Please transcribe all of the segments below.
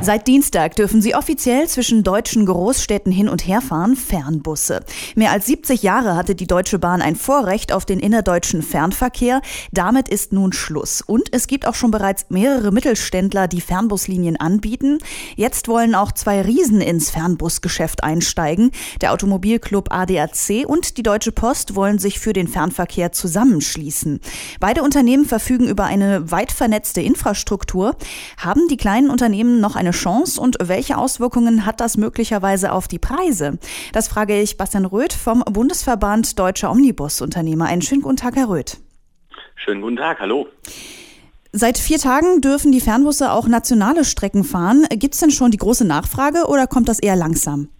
Seit Dienstag dürfen sie offiziell zwischen deutschen Großstädten hin und her fahren, Fernbusse. Mehr als 70 Jahre hatte die Deutsche Bahn ein Vorrecht auf den innerdeutschen Fernverkehr. Damit ist nun Schluss. Und es gibt auch schon bereits mehrere Mittelständler, die Fernbuslinien anbieten. Jetzt wollen auch zwei Riesen ins Fernbusgeschäft einsteigen. Der Automobilclub ADAC und die Deutsche Post wollen sich für den Fernverkehr zusammenschließen. Beide Unternehmen verfügen über eine weit vernetzte Infrastruktur. Haben die kleinen Unternehmen noch eine eine Chance und welche Auswirkungen hat das möglicherweise auf die Preise? Das frage ich Bastian Röth vom Bundesverband Deutscher Omnibusunternehmer. Einen schönen guten Tag, Herr Röth. Schönen guten Tag, hallo. Seit vier Tagen dürfen die Fernbusse auch nationale Strecken fahren. Gibt es denn schon die große Nachfrage oder kommt das eher langsam?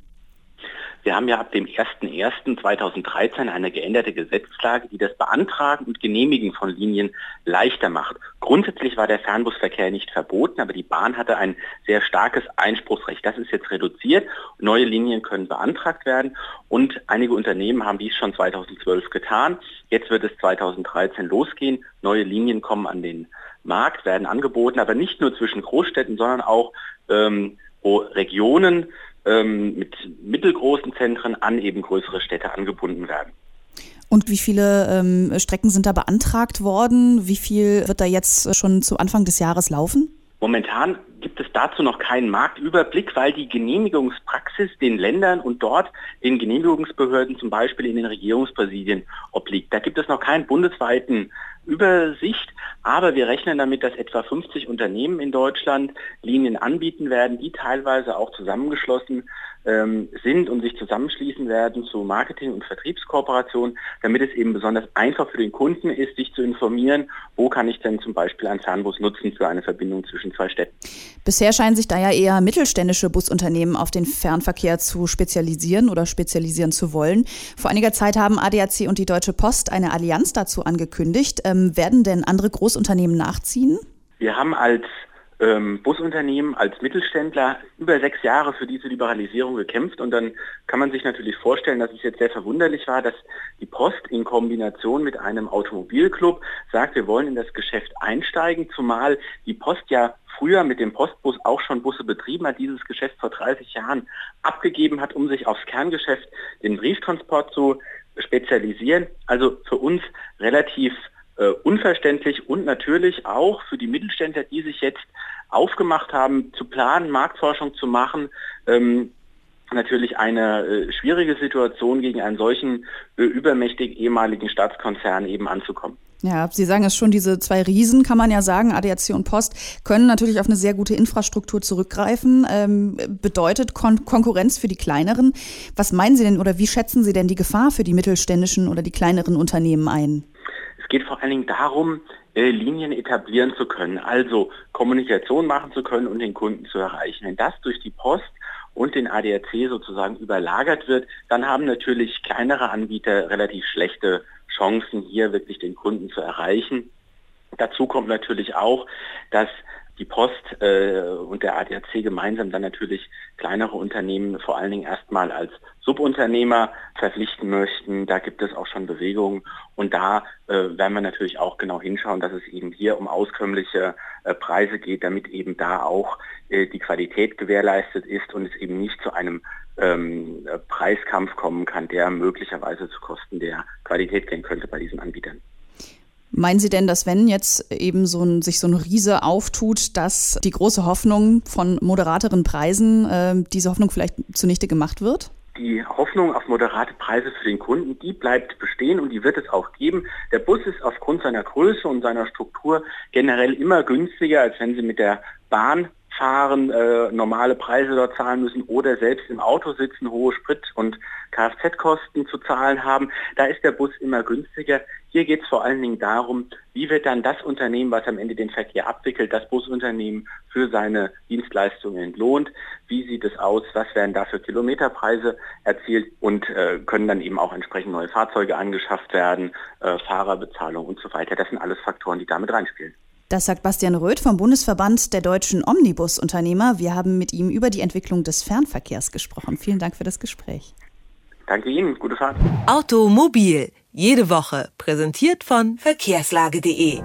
Wir haben ja ab dem 01.01.2013 eine geänderte Gesetzlage, die das Beantragen und Genehmigen von Linien leichter macht. Grundsätzlich war der Fernbusverkehr nicht verboten, aber die Bahn hatte ein sehr starkes Einspruchsrecht. Das ist jetzt reduziert. Neue Linien können beantragt werden und einige Unternehmen haben dies schon 2012 getan. Jetzt wird es 2013 losgehen. Neue Linien kommen an den Markt, werden angeboten, aber nicht nur zwischen Großstädten, sondern auch ähm, wo Regionen ähm, mit mittelgroßen Zentren an eben größere Städte angebunden werden. Und wie viele ähm, Strecken sind da beantragt worden? Wie viel wird da jetzt schon zu Anfang des Jahres laufen? Momentan gibt es dazu noch keinen Marktüberblick, weil die Genehmigungspraxis den Ländern und dort den Genehmigungsbehörden zum Beispiel in den Regierungspräsidien obliegt. Da gibt es noch keinen bundesweiten Übersicht, aber wir rechnen damit, dass etwa 50 Unternehmen in Deutschland Linien anbieten werden, die teilweise auch zusammengeschlossen ähm, sind und sich zusammenschließen werden zu Marketing- und Vertriebskooperationen, damit es eben besonders einfach für den Kunden ist, sich zu informieren, wo kann ich denn zum Beispiel einen Fernbus nutzen für eine Verbindung zwischen zwei Städten. Bisher scheinen sich da ja eher mittelständische Busunternehmen auf den Fernverkehr zu spezialisieren oder spezialisieren zu wollen. Vor einiger Zeit haben ADAC und die Deutsche Post eine Allianz dazu angekündigt. Ähm, werden denn andere Großunternehmen nachziehen? Wir haben als ähm, Busunternehmen als Mittelständler über sechs Jahre für diese Liberalisierung gekämpft und dann kann man sich natürlich vorstellen, dass es jetzt sehr verwunderlich war, dass die Post in Kombination mit einem Automobilclub sagt, wir wollen in das Geschäft einsteigen, zumal die Post ja früher mit dem Postbus auch schon Busse betrieben hat, dieses Geschäft vor 30 Jahren abgegeben hat, um sich aufs Kerngeschäft, den Brieftransport zu spezialisieren. Also für uns relativ äh, unverständlich und natürlich auch für die Mittelständler, die sich jetzt aufgemacht haben, zu planen, Marktforschung zu machen, ähm, natürlich eine äh, schwierige Situation gegen einen solchen äh, übermächtigen ehemaligen Staatskonzern eben anzukommen. Ja, Sie sagen es schon, diese zwei Riesen, kann man ja sagen, ADAC und Post, können natürlich auf eine sehr gute Infrastruktur zurückgreifen. Ähm, bedeutet Kon Konkurrenz für die kleineren. Was meinen Sie denn oder wie schätzen Sie denn die Gefahr für die mittelständischen oder die kleineren Unternehmen ein? Geht vor allen Dingen darum, äh, Linien etablieren zu können, also Kommunikation machen zu können und den Kunden zu erreichen. Wenn das durch die Post und den ADAC sozusagen überlagert wird, dann haben natürlich kleinere Anbieter relativ schlechte Chancen, hier wirklich den Kunden zu erreichen. Dazu kommt natürlich auch, dass die Post äh, und der ADAC gemeinsam dann natürlich kleinere Unternehmen vor allen Dingen erstmal als Subunternehmer verpflichten möchten. Da gibt es auch schon Bewegungen und da äh, werden wir natürlich auch genau hinschauen, dass es eben hier um auskömmliche äh, Preise geht, damit eben da auch äh, die Qualität gewährleistet ist und es eben nicht zu einem ähm, Preiskampf kommen kann, der möglicherweise zu Kosten der Qualität gehen könnte bei diesen Anbietern. Meinen Sie denn, dass wenn jetzt eben so ein, sich so ein Riese auftut, dass die große Hoffnung von moderateren Preisen, äh, diese Hoffnung vielleicht zunichte gemacht wird? die Hoffnung auf moderate Preise für den Kunden, die bleibt bestehen und die wird es auch geben. Der Bus ist aufgrund seiner Größe und seiner Struktur generell immer günstiger, als wenn Sie mit der Bahn fahren, äh, normale Preise dort zahlen müssen oder selbst im Auto sitzen, hohe Sprit- und Kfz-Kosten zu zahlen haben. Da ist der Bus immer günstiger. Hier geht es vor allen Dingen darum, wie wird dann das Unternehmen, was am Ende den Verkehr abwickelt, das Busunternehmen für seine Dienstleistungen entlohnt. Wie sieht es aus? Was werden da für Kilometerpreise erzielt und äh, können dann eben auch entsprechend neue Fahrzeuge angeschafft werden, äh, Fahrerbezahlung und so weiter. Das sind alles Faktoren, die damit reinspielen. Das sagt Bastian Röth vom Bundesverband der deutschen Omnibusunternehmer. Wir haben mit ihm über die Entwicklung des Fernverkehrs gesprochen. Vielen Dank für das Gespräch. Danke Ihnen, gute Fahrt. Automobil, jede Woche, präsentiert von verkehrslage.de.